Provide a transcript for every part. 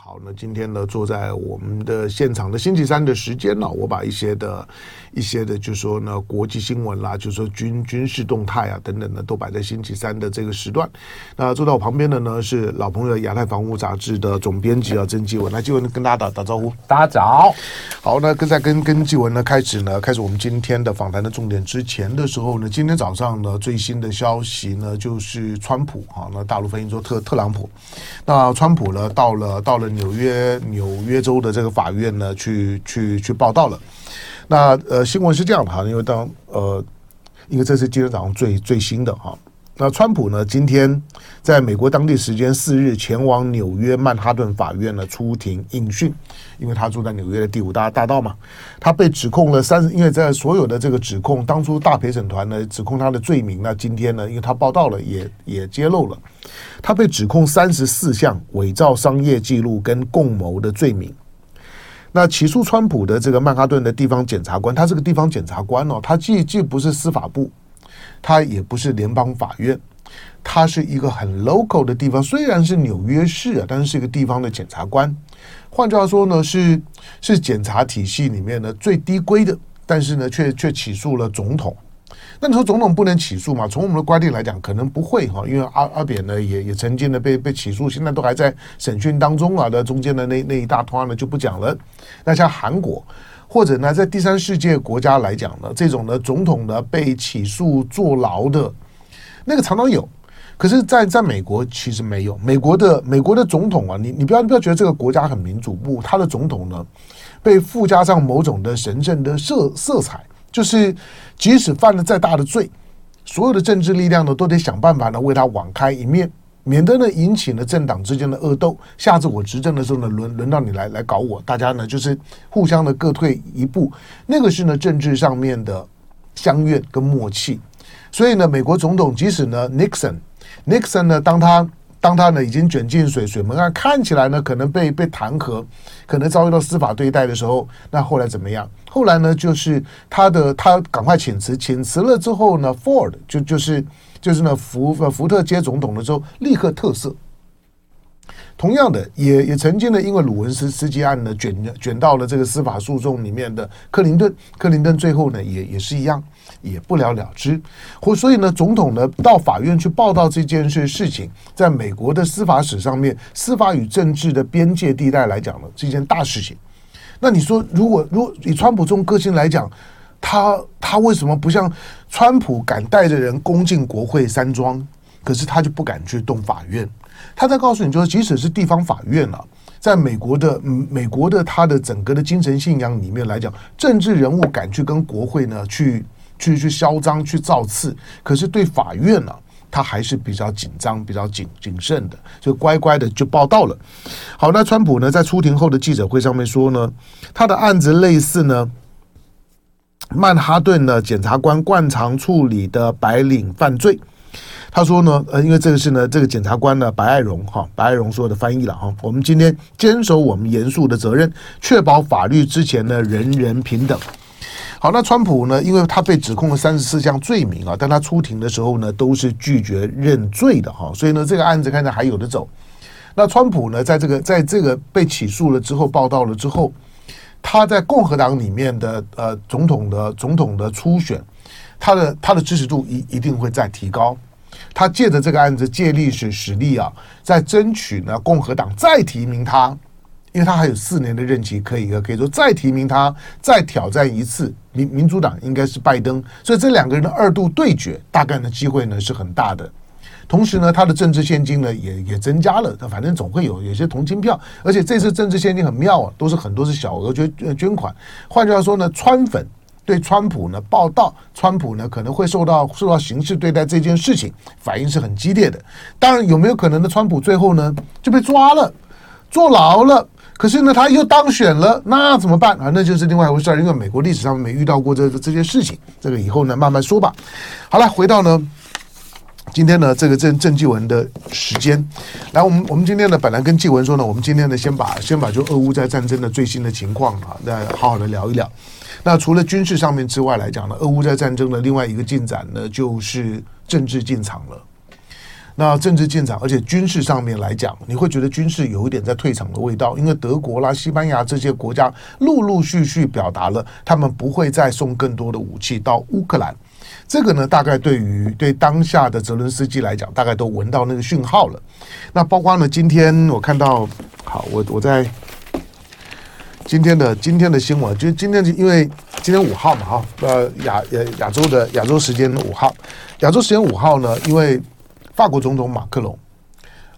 好，那今天呢，坐在我们的现场的星期三的时间呢，我把一些的、一些的，就说呢，国际新闻啦，就说军军事动态啊等等的，都摆在星期三的这个时段。那坐在我旁边的呢，是老朋友亚太防务杂志的总编辑啊，曾纪文。来，纪文跟大家打打招呼。大家早。好，那跟在跟跟纪文呢开始呢，开始我们今天的访谈的重点之前的时候呢，今天早上呢最新的消息呢，就是川普啊，那大陆翻译说特特朗普，那川普呢到了到了。纽约纽约州的这个法院呢，去去去报道了。那呃，新闻是这样的哈，因为当呃，因为这是今天早上最最新的哈。那川普呢，今天在美国当地时间四日前往纽约曼哈顿法院呢出庭应讯，因为他住在纽约的第五大大道嘛。他被指控了三十，因为在所有的这个指控当初大陪审团呢指控他的罪名呢，今天呢，因为他报道了，也也揭露了，他被指控三十四项伪造商业记录跟共谋的罪名。那起诉川普的这个曼哈顿的地方检察官，他这个地方检察官哦，他既既不是司法部。它也不是联邦法院，它是一个很 local 的地方，虽然是纽约市啊，但是是一个地方的检察官。换句话说呢，是是检察体系里面呢最低规的，但是呢却却起诉了总统。那你说总统不能起诉吗？从我们的观点来讲，可能不会哈，因为阿阿扁呢也也曾经呢被被起诉，现在都还在审讯当中啊。那中间的那那一大团呢就不讲了。那像韩国。或者呢，在第三世界国家来讲呢，这种呢总统呢被起诉坐牢的，那个常常有。可是在，在在美国其实没有。美国的美国的总统啊，你你不要不要觉得这个国家很民主，不，他的总统呢被附加上某种的神圣的色色彩，就是即使犯了再大的罪，所有的政治力量呢都得想办法呢为他网开一面。免得呢引起了政党之间的恶斗，下次我执政的时候呢，轮轮到你来来搞我，大家呢就是互相的各退一步，那个是呢政治上面的相悦跟默契。所以呢，美国总统即使呢 Nixon，Nixon 呢当他当他呢已经卷进水水门案，看起来呢可能被被弹劾，可能遭遇到司法对待的时候，那后来怎么样？后来呢就是他的他赶快请辞，请辞了之后呢，Ford 就就是。就是呢，福福特接总统的时候，立刻特赦。同样的，也也曾经呢，因为鲁文斯斯基案呢，卷卷到了这个司法诉讼里面的克林顿，克林顿最后呢，也也是一样，也不了了之。或所以呢，总统呢到法院去报道这件事事情，在美国的司法史上面，司法与政治的边界地带来讲呢，是一件大事情。那你说，如果如果以川普这种个性来讲，他他为什么不像川普敢带着人攻进国会山庄，可是他就不敢去动法院？他在告诉你，就是即使是地方法院啊，在美国的美国的他的整个的精神信仰里面来讲，政治人物敢去跟国会呢去去去嚣张去造次，可是对法院呢，他还是比较紧张、比较谨谨慎的，就乖乖的就报到了。好，那川普呢在出庭后的记者会上面说呢，他的案子类似呢。曼哈顿的检察官惯常处理的白领犯罪，他说呢，呃，因为这个是呢，这个检察官呢，白爱荣哈，白爱荣说的翻译了哈。我们今天坚守我们严肃的责任，确保法律之前呢，人人平等。好，那川普呢，因为他被指控了三十四项罪名啊，但他出庭的时候呢，都是拒绝认罪的哈，所以呢，这个案子看着还有的走。那川普呢，在这个在这个被起诉了之后，报道了之后。他在共和党里面的呃总统的总统的初选，他的他的支持度一一定会再提高。他借着这个案子借历史实力啊，在争取呢共和党再提名他，因为他还有四年的任期可以可以说再提名他，再挑战一次民民主党应该是拜登，所以这两个人的二度对决，大概的机会呢是很大的。同时呢，他的政治献金呢也也增加了，他反正总会有有些同情票，而且这次政治献金很妙啊，都是很多是小额捐捐款。换句话说呢，川粉对川普呢报道，川普呢可能会受到受到刑事对待这件事情，反应是很激烈的。当然有没有可能呢？川普最后呢就被抓了，坐牢了，可是呢他又当选了，那怎么办啊？那就是另外一回事儿，因为美国历史上没遇到过这这些事情，这个以后呢慢慢说吧。好了，回到呢。今天呢，这个郑郑纪文的时间，来，我们我们今天呢，本来跟纪文说呢，我们今天呢，先把先把就俄乌在战争的最新的情况啊，那好好的聊一聊。那除了军事上面之外来讲呢，俄乌在战争的另外一个进展呢，就是政治进场了。那政治进场，而且军事上面来讲，你会觉得军事有一点在退场的味道，因为德国啦、西班牙这些国家陆陆续续表达了他们不会再送更多的武器到乌克兰。这个呢，大概对于对当下的泽伦斯基来讲，大概都闻到那个讯号了。那包括呢，今天我看到，好，我我在今天的今天的新闻，就今天因为今天五号嘛，哈，呃，亚呃亚洲的亚洲时间五号，亚洲时间五号呢，因为。法国总统马克龙，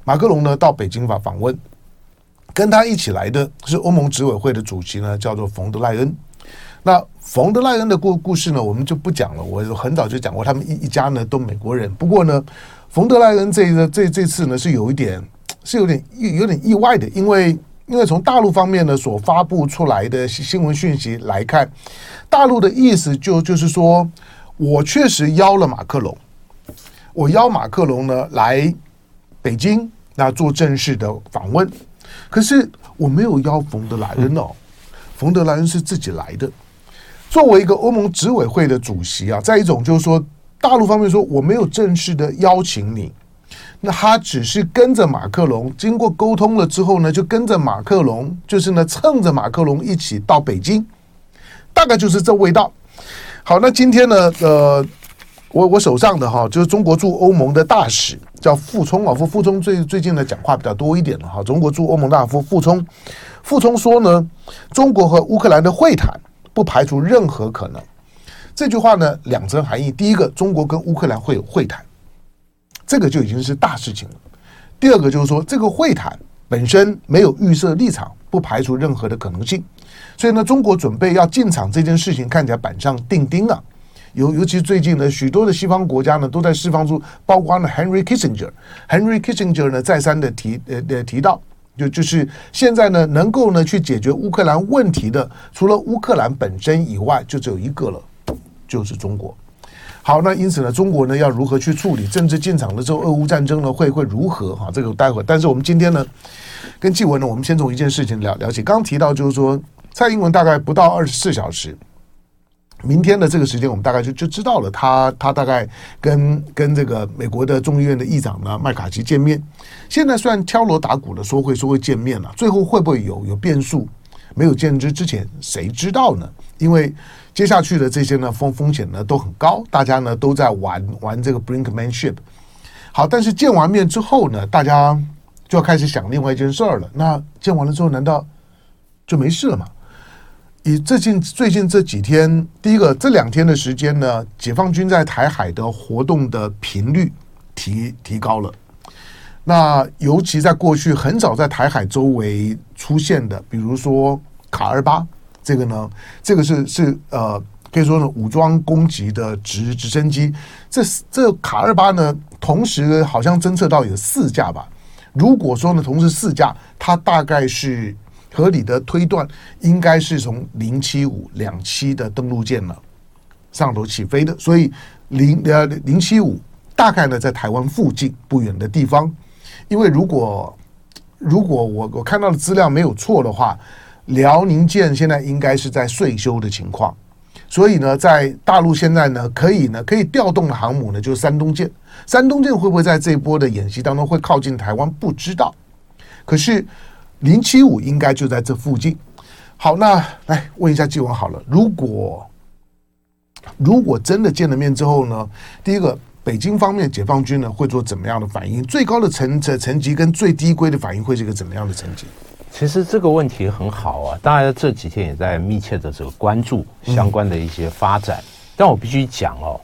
马克龙呢到北京访访问，跟他一起来的是欧盟执委会的主席呢，叫做冯德莱恩。那冯德莱恩的故故事呢，我们就不讲了。我很早就讲过，他们一一家呢都美国人。不过呢，冯德莱恩这个这这次呢是有一点是有点有点意外的，因为因为从大陆方面呢所发布出来的新闻讯息来看，大陆的意思就就是说我确实邀了马克龙。我邀马克龙呢来北京，那做正式的访问。可是我没有邀冯德莱恩哦，冯德莱恩是自己来的。作为一个欧盟执委会的主席啊，在一种就是说，大陆方面说我没有正式的邀请你，那他只是跟着马克龙，经过沟通了之后呢，就跟着马克龙，就是呢蹭着马克龙一起到北京，大概就是这味道。好，那今天呢，呃。我我手上的哈，就是中国驻欧盟的大使叫傅聪啊，傅傅聪最最近的讲话比较多一点了哈。中国驻欧盟大夫傅聪，傅聪说呢，中国和乌克兰的会谈不排除任何可能。这句话呢，两层含义：第一个，中国跟乌克兰会有会谈，这个就已经是大事情了；第二个就是说，这个会谈本身没有预设立场，不排除任何的可能性。所以呢，中国准备要进场这件事情，看起来板上钉钉啊。尤尤其最近呢，许多的西方国家呢都在释放出，包括呢 Henry Kissinger，Henry Kissinger 呢再三的提呃呃提到，就就是现在呢能够呢去解决乌克兰问题的，除了乌克兰本身以外，就只有一个了，就是中国。好，那因此呢，中国呢要如何去处理政治进场了之后，俄乌战争呢会会如何哈？这个待会，但是我们今天呢跟纪文呢，我们先从一件事情了了解，刚提到就是说，蔡英文大概不到二十四小时。明天的这个时间，我们大概就就知道了他。他大概跟跟这个美国的众议院的议长呢麦卡锡见面。现在虽然敲锣打鼓的说会说会见面了，最后会不会有有变数？没有见之之前，谁知道呢？因为接下去的这些呢风风险呢都很高，大家呢都在玩玩这个 brinkmanship。好，但是见完面之后呢，大家就要开始想另外一件事儿了。那见完了之后，难道就没事了吗？以最近最近这几天，第一个这两天的时间呢，解放军在台海的活动的频率提提高了。那尤其在过去很早在台海周围出现的，比如说卡二八这个呢，这个是是呃可以说呢武装攻击的直直升机。这这卡二八呢，同时好像侦测到有四架吧。如果说呢同时四架，它大概是。合理的推断应该是从零七五两栖的登陆舰呢上头起飞的，所以零呃零七五大概呢在台湾附近不远的地方。因为如果如果我我看到的资料没有错的话，辽宁舰现在应该是在岁修的情况，所以呢，在大陆现在呢可以呢可以调动的航母呢就是山东舰，山东舰会不会在这波的演习当中会靠近台湾？不知道，可是。零七五应该就在这附近。好，那来问一下纪文好了。如果如果真的见了面之后呢？第一个，北京方面解放军呢会做怎么样的反应？最高的层层层级跟最低规的反应会是一个怎么样的层级？其实这个问题很好啊，大家这几天也在密切的这个关注相关的一些发展。嗯、但我必须讲哦，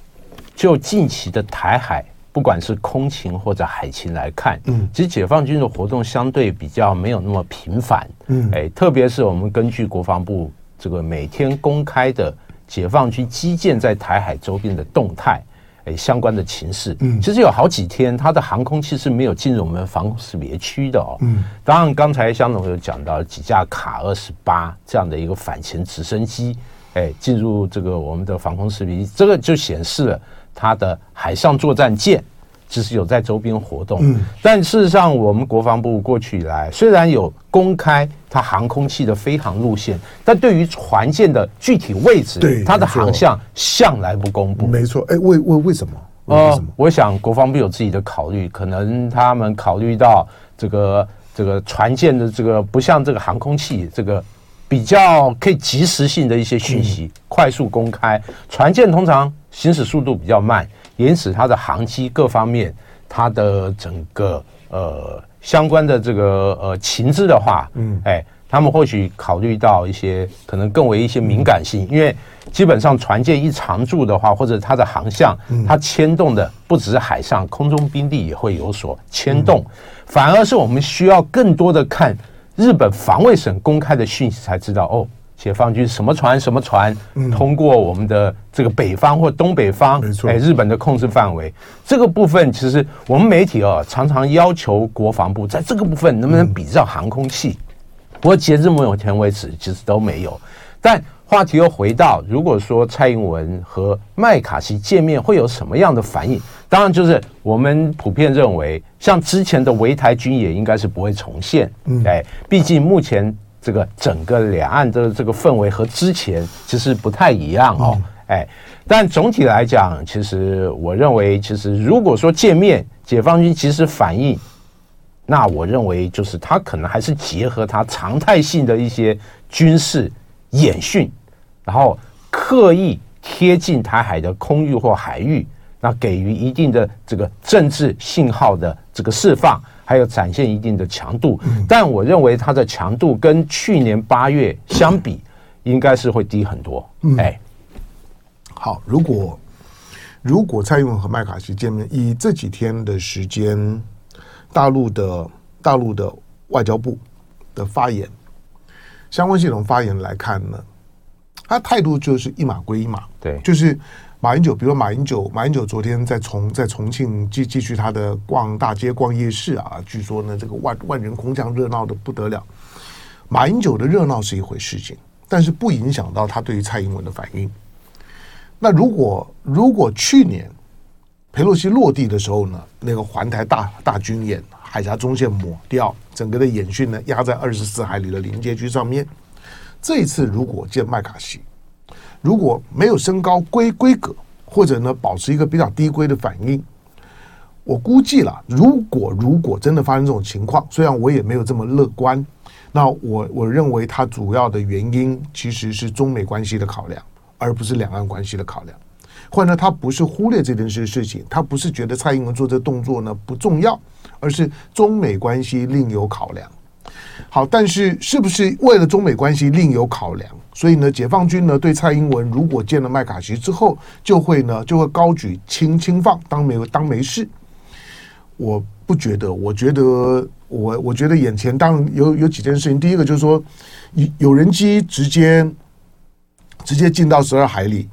就近期的台海。不管是空情或者海情来看，嗯，其实解放军的活动相对比较没有那么频繁，嗯，哎，特别是我们根据国防部这个每天公开的解放军基建在台海周边的动态，哎，相关的情势，嗯，其实有好几天它的航空器是没有进入我们防空识别区的哦，嗯，当然刚才香总有讲到几架卡二十八这样的一个反潜直升机，哎，进入这个我们的防空识别，这个就显示了。它的海上作战舰其实有在周边活动。嗯，但事实上，我们国防部过去以来虽然有公开它航空器的飞航路线，但对于船舰的具体位置，对它的航向向来不公布。没错，哎，为为为什么？呃，我想国防部有自己的考虑，可能他们考虑到这个这个船舰的这个不像这个航空器这个。比较可以及时性的一些讯息，快速公开。船舰通常行驶速度比较慢，因此它的航机各方面，它的整个呃相关的这个呃情资的话，嗯，哎，他们或许考虑到一些可能更为一些敏感性，因为基本上船舰一常驻的话，或者它的航向，它牵动的不只是海上，空中兵力也会有所牵动，反而是我们需要更多的看。日本防卫省公开的讯息才知道哦，解放军什么船什么船通过我们的这个北方或东北方，哎，日本的控制范围。这个部分其实我们媒体哦常常要求国防部在这个部分能不能比照航空器，不过截至目前为止其实都没有。但话题又回到，如果说蔡英文和麦卡锡见面会有什么样的反应？当然，就是我们普遍认为，像之前的围台军演应该是不会重现。嗯，哎，毕竟目前这个整个两岸的这个氛围和之前其实不太一样哦。哎，但总体来讲，其实我认为，其实如果说见面，解放军其实反应，那我认为就是他可能还是结合他常态性的一些军事。演训，然后刻意贴近台海的空域或海域，那给予一定的这个政治信号的这个释放，还有展现一定的强度。但我认为它的强度跟去年八月相比，应该是会低很多。哎，好，如果如果蔡英文和麦卡锡见面，以这几天的时间，大陆的大陆的外交部的发言。相关系统发言来看呢，他态度就是一码归一码，对，就是马英九，比如马英九，马英九昨天在重在重庆继继续他的逛大街、逛夜市啊，据说呢这个万万人空巷，热闹的不得了。马英九的热闹是一回事情，但是不影响到他对于蔡英文的反应。那如果如果去年裴洛西落地的时候呢，那个环台大大军演。海峡中线抹掉，整个的演训呢压在二十四海里的临界区上面。这一次如果见麦卡锡，如果没有升高规规格，或者呢保持一个比较低规的反应，我估计了，如果如果真的发生这种情况，虽然我也没有这么乐观，那我我认为它主要的原因其实是中美关系的考量，而不是两岸关系的考量。或者呢，他不是忽略这件事事情，他不是觉得蔡英文做这动作呢不重要。而是中美关系另有考量。好，但是是不是为了中美关系另有考量，所以呢，解放军呢对蔡英文如果见了麦卡锡之后，就会呢就会高举轻轻放，当没当没事？我不觉得，我觉得我我觉得眼前当然有有几件事情，第一个就是说，有有人机直接直接进到十二海里。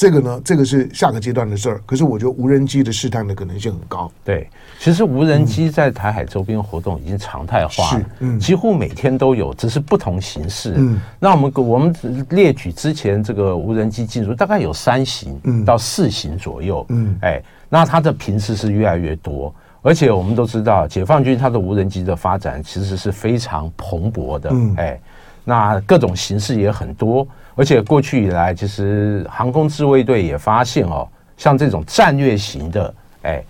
这个呢，这个是下个阶段的事儿。可是我觉得无人机的试探的可能性很高。对，其实无人机在台海周边活动已经常态化了，嗯，几乎每天都有，只是不同形式。嗯，那我们我们列举之前这个无人机进入，大概有三型到四型左右。嗯，哎，那它的频次是越来越多，而且我们都知道，解放军它的无人机的发展其实是非常蓬勃的。嗯，哎，那各种形式也很多。而且过去以来，其实航空自卫队也发现哦，像这种战略型的，哎，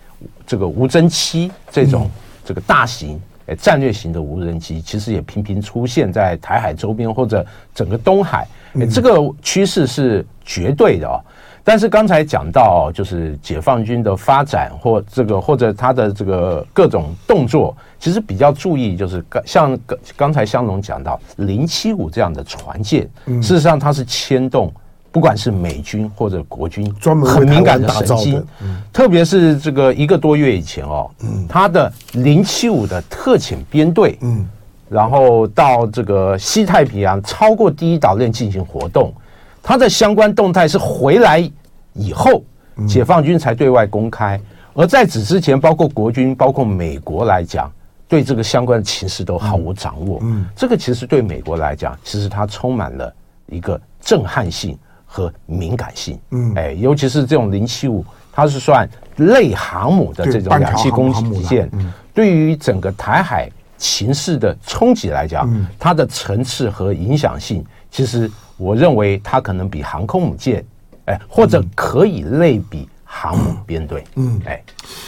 这个无侦七这种这个大型哎战略型的无人机，其实也频频出现在台海周边或者整个东海，哎，这个趋势是绝对的哦。但是刚才讲到，就是解放军的发展或这个或者他的这个各种动作，其实比较注意，就是刚像刚刚才香农讲到零七五这样的船舰，事实上它是牵动不管是美军或者国军专门很敏感的。神经，特别是这个一个多月以前哦，他的零七五的特遣编队，嗯，然后到这个西太平洋超过第一岛链进行活动。他的相关动态是回来以后，解放军才对外公开。而在此之前，包括国军、包括美国来讲，对这个相关的情势都毫无掌握。嗯，这个其实对美国来讲，其实它充满了一个震撼性和敏感性。嗯，哎，尤其是这种零七五它是算类航母的这种两栖攻击舰。对于整个台海情势的冲击来讲，它的层次和影响性，其实我认为它可能比航空母舰，哎，或者可以类比。航母编队，嗯，哎，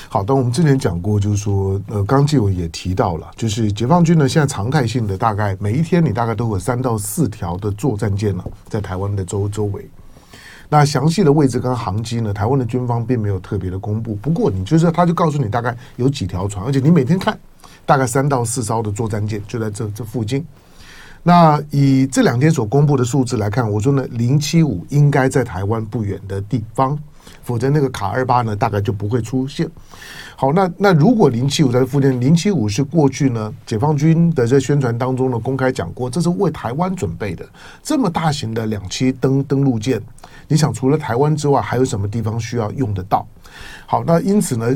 好的，我们之前讲过，就是说，呃，刚继文也提到了，就是解放军呢，现在常态性的大概每一天，你大概都有三到四条的作战舰呢，在台湾的周周围。那详细的位置跟航机呢，台湾的军方并没有特别的公布。不过，你就是他就告诉你大概有几条船，而且你每天看，大概三到四艘的作战舰就在这这附近。那以这两天所公布的数字来看，我说呢，零七五应该在台湾不远的地方。否则那个卡二八呢，大概就不会出现。好，那那如果零七五在附近，零七五是过去呢解放军的这宣传当中呢公开讲过，这是为台湾准备的这么大型的两栖登登陆舰。你想除了台湾之外，还有什么地方需要用得到？好，那因此呢，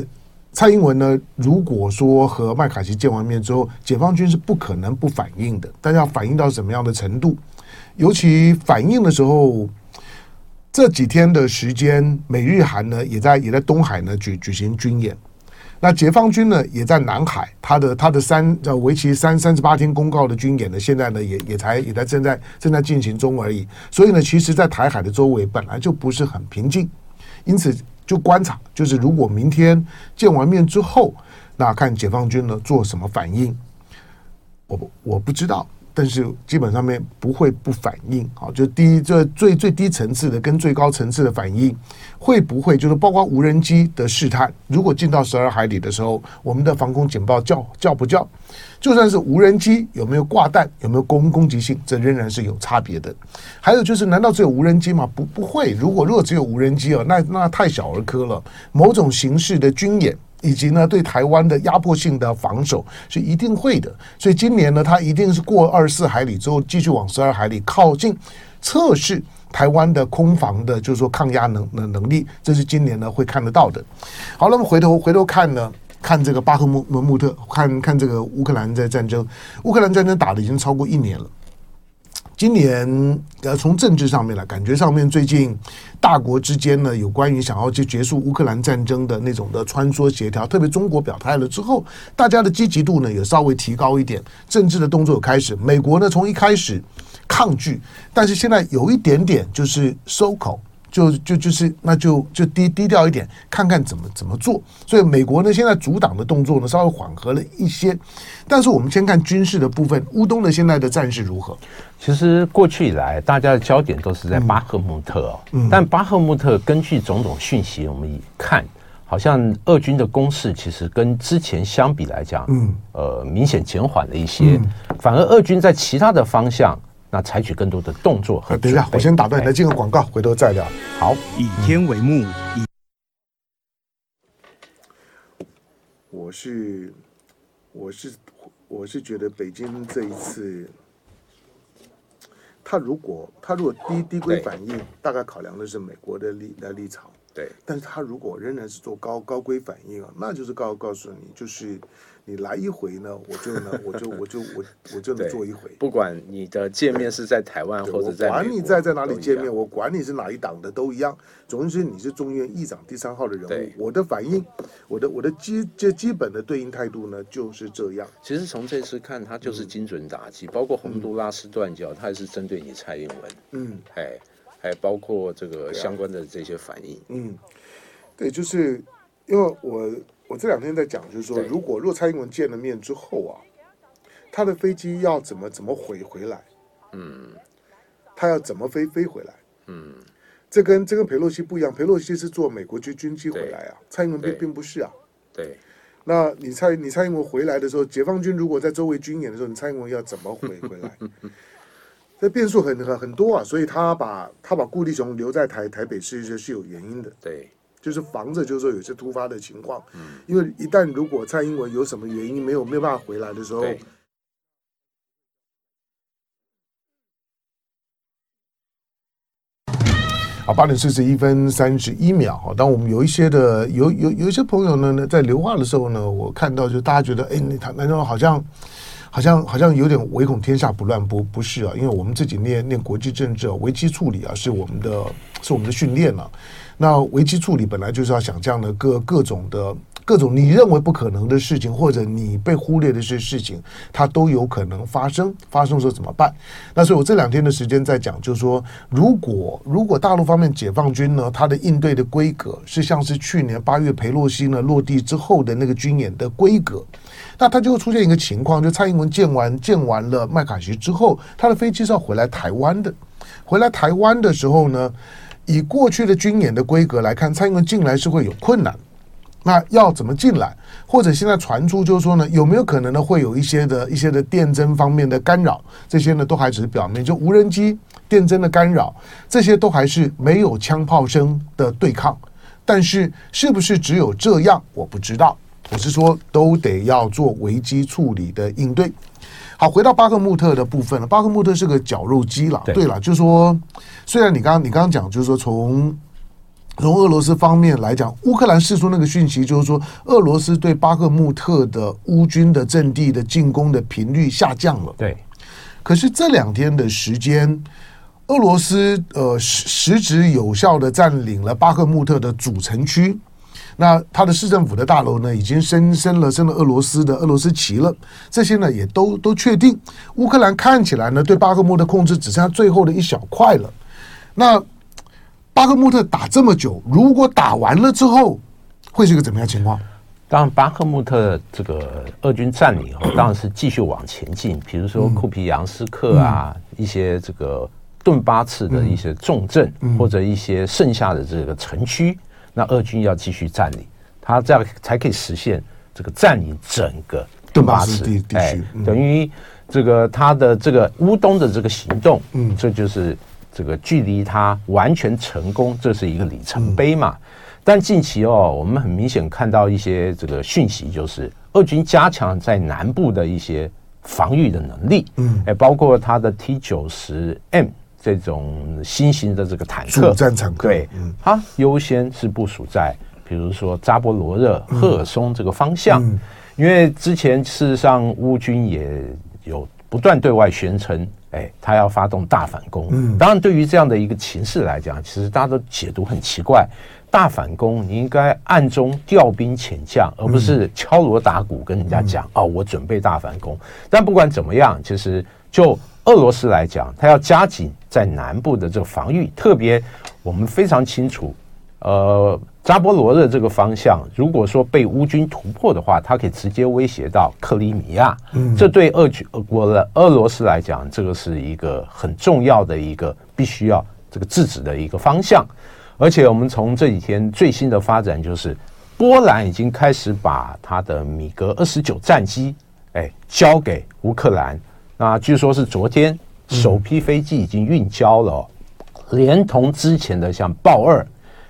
蔡英文呢，如果说和麦卡锡见完面之后，解放军是不可能不反应的，但要反应到什么样的程度？尤其反应的时候。这几天的时间，美日韩呢也在也在东海呢举举行军演，那解放军呢也在南海，他的他的三呃为期三三十八天公告的军演呢，现在呢也也才也在正在正在进行中而已。所以呢，其实，在台海的周围本来就不是很平静，因此就观察，就是如果明天见完面之后，那看解放军呢做什么反应，我我不知道。但是基本上面不会不反应，好，就第一这最最低层次的跟最高层次的反应，会不会就是包括无人机的试探？如果进到十二海里的时候，我们的防空警报叫叫不叫？就算是无人机有没有挂弹，有没有攻攻击性，这仍然是有差别的。还有就是，难道只有无人机吗？不不会，如果如果只有无人机哦，那那太小儿科了。某种形式的军演。以及呢，对台湾的压迫性的防守是一定会的，所以今年呢，它一定是过二十四海里之后，继续往十二海里靠近，测试台湾的空防的，就是说抗压能能能力，这是今年呢会看得到的。好，那么回头回头看呢，看这个巴赫穆穆特，看看这个乌克兰在战争，乌克兰战争打了已经超过一年了。今年呃，从政治上面来，感觉上面最近大国之间呢，有关于想要去结束乌克兰战争的那种的穿梭协调，特别中国表态了之后，大家的积极度呢也稍微提高一点，政治的动作有开始。美国呢从一开始抗拒，但是现在有一点点就是收口。就就就是，那就就低低调一点，看看怎么怎么做。所以美国呢，现在阻挡的动作呢，稍微缓和了一些。但是我们先看军事的部分，乌东的现在的战事如何？其实过去以来，大家的焦点都是在巴赫穆特哦。嗯。但巴赫穆特根据种种讯息，我们一看，好像俄军的攻势其实跟之前相比来讲，嗯，呃，明显减缓了一些。反而俄军在其他的方向。那采取更多的动作和。等一下，我先打断你，来进个广告，回头再聊。好，以天为幕，以我是我是我是觉得北京这一次，他如果他如果低低规反应，大概考量的是美国的立的立场。对，但是他如果仍然是做高高规反应啊，那就是告告诉你就是。你来一回呢，我就呢，我就我就我我就能做一回。不管你的见面是在台湾或者在，管你在在哪里见面，我管你是哪一党的都一样。总之你是中院议长第三号的人物，我的反应，我的我的基这基本的对应态度呢就是这样。其实从这次看，他就是精准打击，包括洪都拉斯断交，他也是针对你蔡英文。嗯，哎，还包括这个相关的这些反应。嗯，对，就是因为我。我这两天在讲，就是说，如果若蔡英文见了面之后啊，他的飞机要怎么怎么回回来？嗯，他要怎么飞飞回来？嗯，这跟这跟佩洛西不一样，佩洛西是坐美国军军机回来啊，蔡英文并并不是啊。对，那你蔡你蔡英文回来的时候，解放军如果在周围军演的时候，你蔡英文要怎么回回来？这变数很很很多啊，所以他把他把顾立雄留在台台北市是是有原因的。对。就是防着，就是说有些突发的情况，嗯，因为一旦如果蔡英文有什么原因没有没有办法回来的时候，好，八点四十一分三十一秒，哈，当我们有一些的有有有一些朋友呢，在留话的时候呢，我看到就大家觉得，哎，那他难道好像好像好像有点唯恐天下不乱，不不是啊，因为我们自己念念国际政治啊，危机处理啊，是我们的是我们的训练了。那危机处理本来就是要想这样的各各种的。各种你认为不可能的事情，或者你被忽略的一些事情，它都有可能发生。发生的时候怎么办？那所以我这两天的时间在讲，就是说，如果如果大陆方面解放军呢，它的应对的规格是像是去年八月裴洛西呢落地之后的那个军演的规格，那它就会出现一个情况，就蔡英文见完见完了麦卡锡之后，他的飞机是要回来台湾的。回来台湾的时候呢，以过去的军演的规格来看，蔡英文进来是会有困难。那要怎么进来？或者现在传出就是说呢，有没有可能呢会有一些的一些的电侦方面的干扰？这些呢都还只是表面，就无人机电侦的干扰，这些都还是没有枪炮声的对抗。但是是不是只有这样？我不知道。我是说，都得要做危机处理的应对。好，回到巴赫穆特的部分了。巴赫穆特是个绞肉机了。对了，就是说，虽然你刚刚你刚刚讲，就是说从。从俄罗斯方面来讲，乌克兰释出那个讯息，就是说俄罗斯对巴赫穆特的乌军的阵地的进攻的频率下降了。对，可是这两天的时间，俄罗斯呃实实质有效的占领了巴赫穆特的主城区。那他的市政府的大楼呢，已经升升了升了俄罗斯的俄罗斯旗了。这些呢，也都都确定。乌克兰看起来呢，对巴赫穆特控制只剩下最后的一小块了。那巴赫穆特打这么久，如果打完了之后，会是一个怎么样情况？当然，巴赫穆特这个俄军占领后，当然是继续往前进。比如说库皮扬斯克啊，嗯、一些这个顿巴次的一些重镇，嗯、或者一些剩下的这个城区，那俄军要继续占领，他这样才可以实现这个占领整个顿巴斯地区。哎，等于这个他的这个乌东的这个行动，嗯，这就是。这个距离他完全成功，这是一个里程碑嘛？但近期哦，我们很明显看到一些这个讯息，就是俄军加强在南部的一些防御的能力，嗯，哎，包括他的 T 九十 M 这种新型的这个坦克，主战坦克，对，它优先是部署在比如说扎波罗热、赫尔松这个方向，因为之前事实上乌军也有不断对外宣称。哎，他要发动大反攻。嗯，当然，对于这样的一个情势来讲，其实大家都解读很奇怪。大反攻，你应该暗中调兵遣将，而不是敲锣打鼓跟人家讲、嗯、哦，我准备大反攻。但不管怎么样，其实就俄罗斯来讲，他要加紧在南部的这个防御，特别我们非常清楚，呃。扎波罗热这个方向，如果说被乌军突破的话，它可以直接威胁到克里米亚。嗯，这对俄国的俄罗斯来讲，这个是一个很重要的一个必须要这个制止的一个方向。而且，我们从这几天最新的发展，就是波兰已经开始把他的米格二十九战机，哎，交给乌克兰。那据说是昨天首批飞机已经运交了，连同之前的像豹二。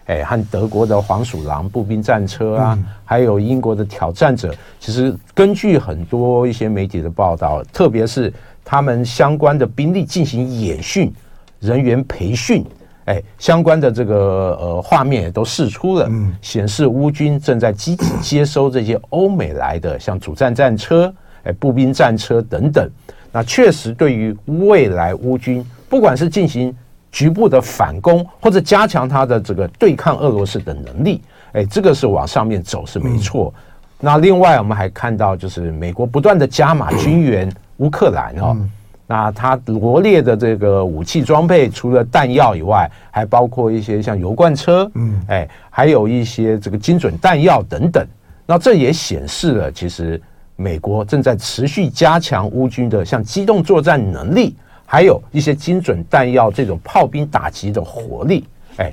哎，和德国的黄鼠狼步兵战车啊，嗯、还有英国的挑战者，其实根据很多一些媒体的报道，特别是他们相关的兵力进行演训、人员培训，哎，相关的这个呃画面也都释出了，嗯、显示乌军正在积极接收这些欧美来的像主战战车、哎步兵战车等等。那确实对于未来乌军，不管是进行局部的反攻，或者加强他的这个对抗俄罗斯的能力，哎，这个是往上面走是没错。嗯、那另外我们还看到，就是美国不断的加码军 援乌克兰哦。嗯、那他罗列的这个武器装备，除了弹药以外，还包括一些像油罐车，嗯，哎，还有一些这个精准弹药等等。那这也显示了，其实美国正在持续加强乌军的像机动作战能力。还有一些精准弹药，这种炮兵打击的火力，哎，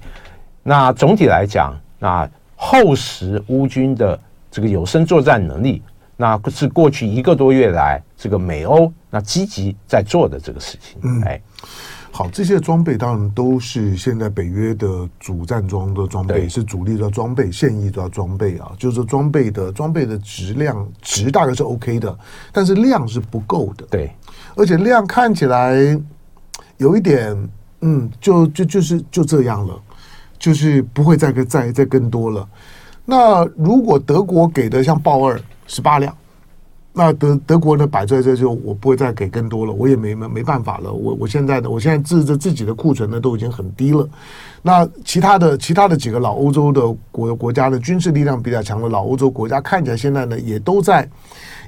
那总体来讲，那厚实乌军的这个有生作战能力，那是过去一个多月来这个美欧那积极在做的这个事情。嗯，哎，好，这些装备当然都是现在北约的主战装的装备，是主力的装备，现役的装备啊，就是装备的装备的质量值大概是 OK 的，但是量是不够的。对。而且量看起来有一点，嗯，就就就是就这样了，就是不会再个再再更多了。那如果德国给的像豹二十八辆，那德德国呢摆在这就我不会再给更多了，我也没没没办法了。我我现在的我现在自着自己的库存呢都已经很低了。那其他的其他的几个老欧洲的国国家的军事力量比较强的老欧洲国家，看起来现在呢也都在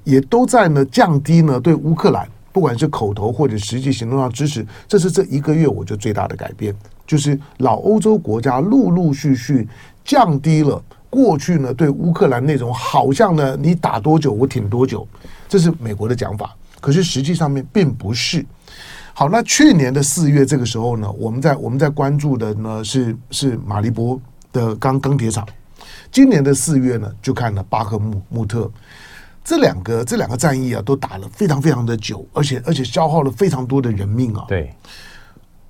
也都在呢降低呢对乌克兰不管是口头或者实际行动上支持。这是这一个月我觉得最大的改变，就是老欧洲国家陆陆续续降低了。过去呢，对乌克兰那种好像呢，你打多久我挺多久，这是美国的讲法。可是实际上面并不是。好，那去年的四月这个时候呢，我们在我们在关注的呢是是马利波的钢钢铁厂。今年的四月呢，就看了巴赫穆穆特这两个这两个战役啊，都打了非常非常的久，而且而且消耗了非常多的人命啊。对，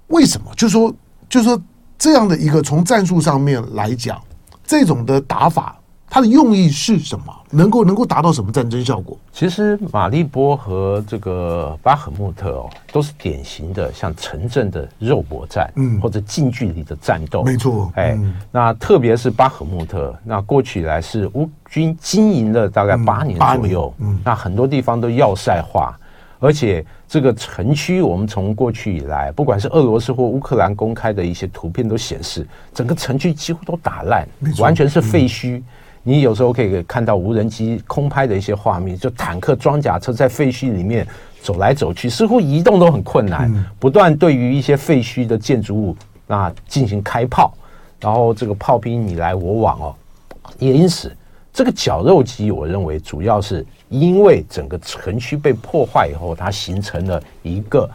为什么？就说就说这样的一个从战术上面来讲。这种的打法，它的用意是什么？能够能够达到什么战争效果？其实马利波和这个巴赫穆特哦，都是典型的像城镇的肉搏战，嗯，或者近距离的战斗。没错，哎，那特别是巴赫穆特，那过去以来是乌军经营了大概八年左右，嗯，那很多地方都要塞化。而且这个城区，我们从过去以来，不管是俄罗斯或乌克兰公开的一些图片都显示，整个城区几乎都打烂，完全是废墟。你有时候可以看到无人机空拍的一些画面，就坦克、装甲车在废墟里面走来走去，似乎移动都很困难，不断对于一些废墟的建筑物那进行开炮，然后这个炮兵你来我往哦，也因此。这个绞肉机，我认为主要是因为整个城区被破坏以后，它形成了一个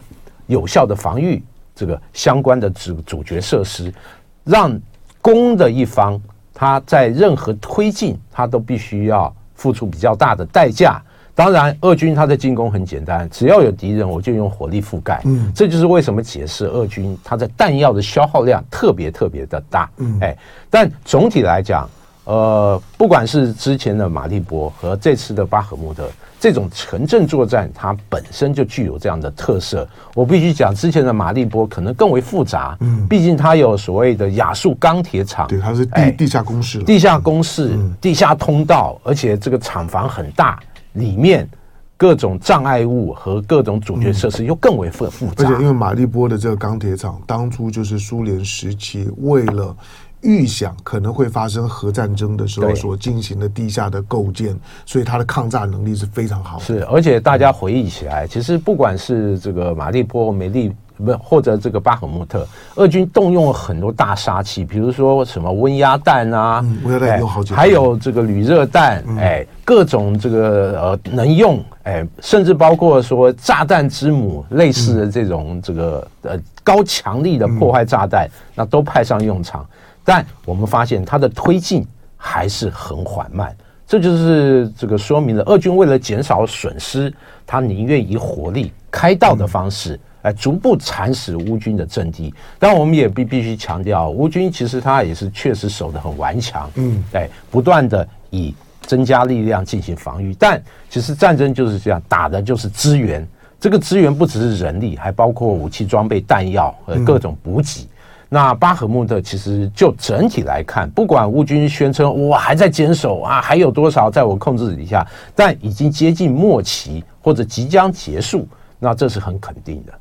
有效的防御，这个相关的主主角设施，让攻的一方他在任何推进，他都必须要付出比较大的代价。当然，俄军他的进攻很简单，只要有敌人，我就用火力覆盖。嗯，这就是为什么解释俄军他在弹药的消耗量特别特别的大。嗯，哎，但总体来讲。呃，不管是之前的马利波和这次的巴赫穆特，这种城镇作战，它本身就具有这样的特色。我必须讲，之前的马利波可能更为复杂，嗯，毕竟它有所谓的亚速钢铁厂，对，它是地地下工事，地下工事，地下通道，而且这个厂房很大，里面各种障碍物和各种主角设施又更为复复杂。而且，因为马利波的这个钢铁厂，当初就是苏联时期为了。预想可能会发生核战争的时候所进行的地下的构建，所以它的抗炸能力是非常好的。是，而且大家回忆起来，其实不管是这个马利波、梅利不或者这个巴赫穆特，俄军动用了很多大杀器，比如说什么温压弹啊，温压弹有好几，还有这个铝热弹，哎，各种这个呃能用，哎，甚至包括说炸弹之母类似的这种这个呃高强力的破坏炸弹，那都派上用场。但我们发现它的推进还是很缓慢，这就是这个说明了俄军为了减少损失，他宁愿以火力开道的方式来逐步蚕食乌军的阵地。但我们也必必须强调，乌军其实他也是确实守得很顽强，嗯，哎，不断的以增加力量进行防御。但其实战争就是这样，打的就是资源，这个资源不只是人力，还包括武器装备、弹药和各种补给。那巴赫穆特其实就整体来看，不管乌军宣称我还在坚守啊，还有多少在我控制底下，但已经接近末期或者即将结束，那这是很肯定的。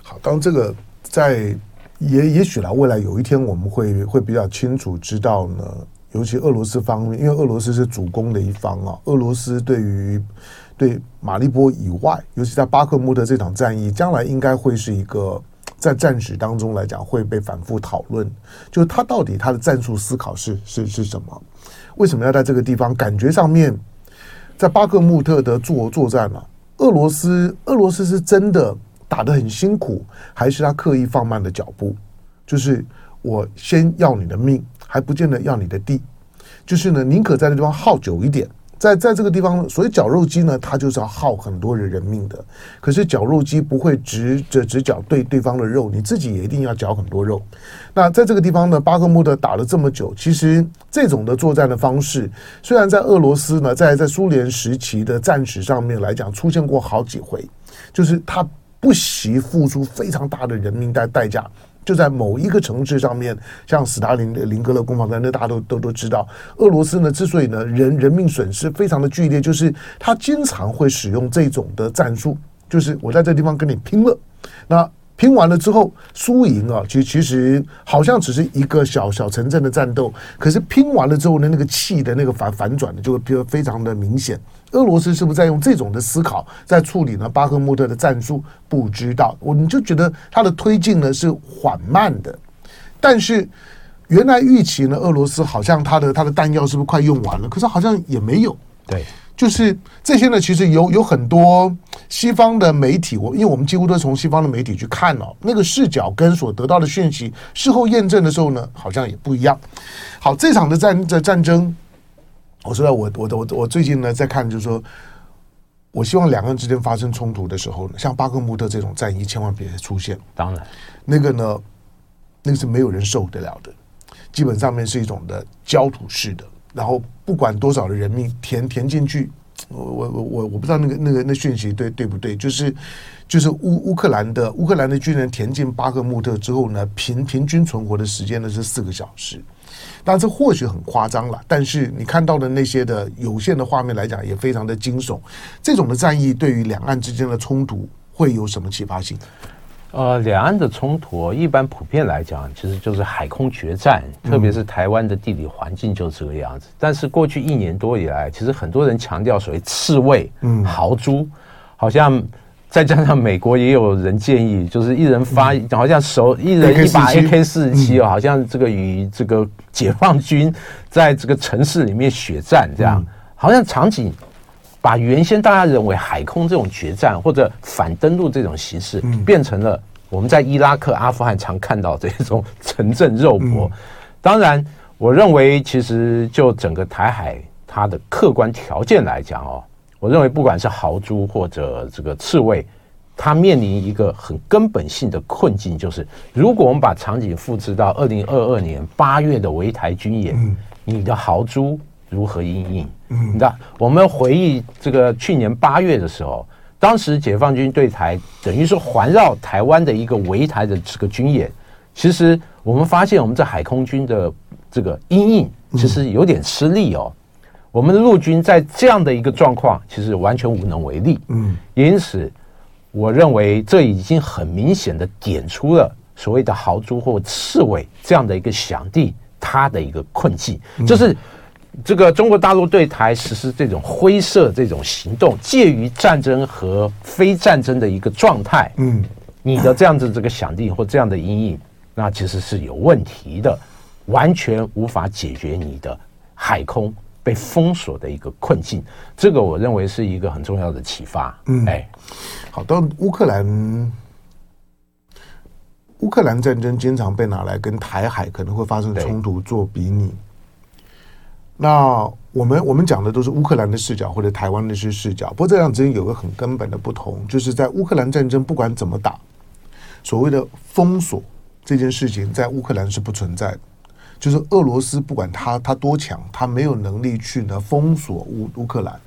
好，当这个在也也许呢，未来有一天我们会会比较清楚知道呢，尤其俄罗斯方面，因为俄罗斯是主攻的一方啊，俄罗斯对于对马利波以外，尤其在巴赫穆特这场战役，将来应该会是一个。在战史当中来讲，会被反复讨论，就是他到底他的战术思考是是是什么？为什么要在这个地方？感觉上面，在巴克穆特的作作战啊，俄罗斯俄罗斯是真的打得很辛苦，还是他刻意放慢了脚步？就是我先要你的命，还不见得要你的地，就是呢，宁可在这地方耗久一点。在在这个地方，所以绞肉机呢，它就是要耗很多人人命的。可是绞肉机不会只只只绞对对方的肉，你自己也一定要绞很多肉。那在这个地方呢，巴赫穆特打了这么久，其实这种的作战的方式，虽然在俄罗斯呢，在在苏联时期的战史上面来讲出现过好几回，就是他不惜付出非常大的人命代代价。就在某一个城市上面，像斯大林的林格勒攻防战，那大家都都都知道。俄罗斯呢，之所以呢人人命损失非常的剧烈，就是他经常会使用这种的战术，就是我在这地方跟你拼了，那。拼完了之后，输赢啊，其其实好像只是一个小小城镇的战斗，可是拼完了之后呢，那个气的那个反反转的就会非常的明显。俄罗斯是不是在用这种的思考在处理呢？巴赫穆特的战术不知道，我们就觉得它的推进呢是缓慢的，但是原来预期呢，俄罗斯好像它的它的弹药是不是快用完了？可是好像也没有，对。就是这些呢，其实有有很多西方的媒体，我因为我们几乎都从西方的媒体去看哦，那个视角跟所得到的讯息，事后验证的时候呢，好像也不一样。好，这场的战的战争，我说我我我我最近呢在看，就是说，我希望两个人之间发生冲突的时候呢，像巴克穆特这种战役千万别出现。当然，那个呢，那个是没有人受得了的，基本上面是一种的焦土式的。然后不管多少的人命填填进去，我我我我我不知道那个那个那讯息对对不对？就是就是乌乌克兰的乌克兰的军人填进巴赫穆特之后呢，平平均存活的时间呢是四个小时。当然这或许很夸张了，但是你看到的那些的有限的画面来讲，也非常的惊悚。这种的战役对于两岸之间的冲突会有什么启发性？呃，两岸的冲突一般普遍来讲，其实就是海空决战，特别是台湾的地理环境就是这个样子。但是过去一年多以来，其实很多人强调所谓刺猬、嗯，豪猪，好像再加上美国也有人建议，就是一人发，好像手一人一把 AK 四十七哦，好像这个与这个解放军在这个城市里面血战这样，好像场景。把原先大家认为海空这种决战或者反登陆这种形式，变成了我们在伊拉克、阿富汗常看到这种 城镇肉搏。当然，我认为其实就整个台海它的客观条件来讲哦，我认为不管是豪猪或者这个刺猬，它面临一个很根本性的困境，就是如果我们把场景复制到二零二二年八月的围台军演，你的豪猪如何应应？嗯，你知道，我们回忆这个去年八月的时候，当时解放军对台等于是环绕台湾的一个围台的这个军演。其实我们发现，我们这海空军的这个阴影其实有点吃力哦。我们的陆军在这样的一个状况，其实完全无能为力。嗯，因此，我认为这已经很明显的点出了所谓的豪猪或刺猬这样的一个响地，它的一个困境，就是。这个中国大陆对台实施这种灰色这种行动，介于战争和非战争的一个状态。嗯，你的这样子这个响地或这样的阴影，那其实是有问题的，完全无法解决你的海空被封锁的一个困境。这个我认为是一个很重要的启发。嗯，哎，好，到乌克兰，乌克兰战争经常被拿来跟台海可能会发生冲突做比拟。那我们我们讲的都是乌克兰的视角或者台湾的些视角，不过这两之间有个很根本的不同，就是在乌克兰战争不管怎么打，所谓的封锁这件事情在乌克兰是不存在的，就是俄罗斯不管他他多强，他没有能力去呢封锁乌乌克兰，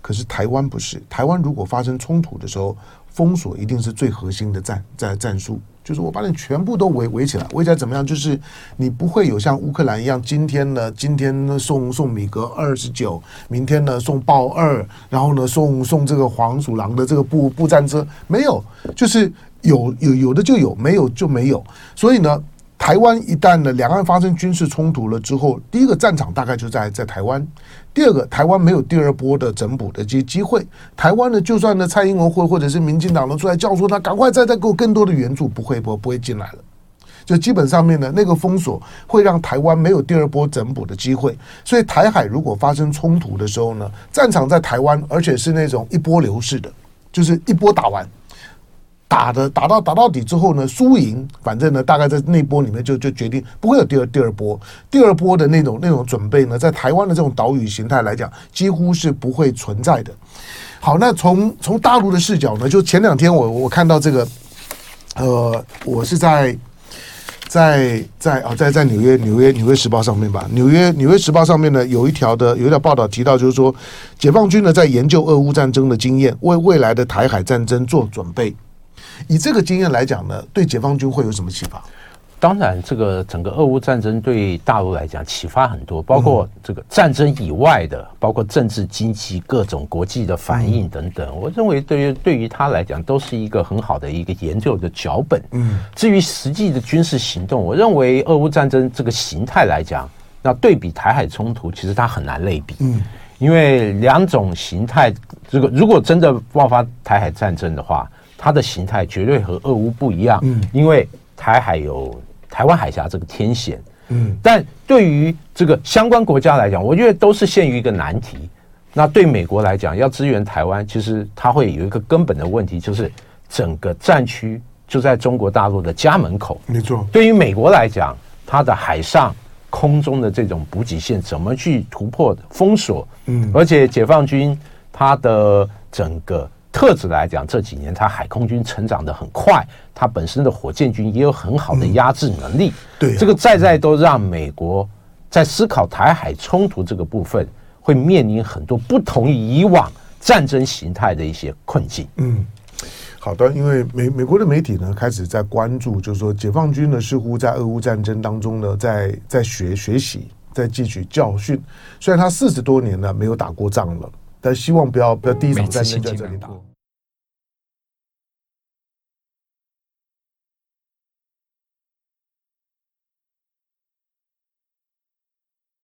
可是台湾不是，台湾如果发生冲突的时候，封锁一定是最核心的战战战术。就是我把你全部都围围起来，围起来怎么样？就是你不会有像乌克兰一样，今天呢，今天呢送送米格二十九，明天呢送豹二，然后呢送送这个黄鼠狼的这个步步战车，没有，就是有有有的就有，没有就没有。所以呢，台湾一旦呢两岸发生军事冲突了之后，第一个战场大概就在在台湾。第二个，台湾没有第二波的整补的机机会。台湾呢，就算呢，蔡英文或或者是民进党呢出来叫说他赶快再再给我更多的援助，不会不不会进来了。就基本上面呢，那个封锁会让台湾没有第二波整补的机会。所以台海如果发生冲突的时候呢，战场在台湾，而且是那种一波流式的，就是一波打完。打的打到打到底之后呢，输赢反正呢，大概在那波里面就就决定不会有第二第二波，第二波的那种那种准备呢，在台湾的这种岛屿形态来讲，几乎是不会存在的。好，那从从大陆的视角呢，就前两天我我看到这个，呃，我是在在在哦，在在纽约纽约纽约时报上面吧，纽约纽约时报上面呢有一条的有一条报道提到，就是说解放军呢在研究俄乌战争的经验，为未来的台海战争做准备。以这个经验来讲呢，对解放军会有什么启发？当然，这个整个俄乌战争对大陆来讲启发很多，包括这个战争以外的，包括政治、经济各种国际的反应等等。我认为，对于对于他来讲，都是一个很好的一个研究的脚本。嗯，至于实际的军事行动，我认为俄乌战争这个形态来讲，那对比台海冲突，其实它很难类比。嗯，因为两种形态，这个如果真的爆发台海战争的话，它的形态绝对和俄乌不一样。嗯，因为台海有。台湾海峡这个天险，嗯，但对于这个相关国家来讲，我觉得都是陷于一个难题。那对美国来讲，要支援台湾，其实它会有一个根本的问题，就是整个战区就在中国大陆的家门口。没错。对于美国来讲，它的海上、空中的这种补给线怎么去突破封锁？嗯，而且解放军它的整个。特质来讲，这几年它海空军成长的很快，它本身的火箭军也有很好的压制能力。对，这个在在都让美国在思考台海冲突这个部分，会面临很多不同于以往战争形态的一些困境。嗯，好的，因为美美国的媒体呢开始在关注，就是说解放军呢似乎在俄乌战争当中呢，在在学学习，在汲取教训。虽然他四十多年呢没有打过仗了。但希望不要不要第一场战争在这里打。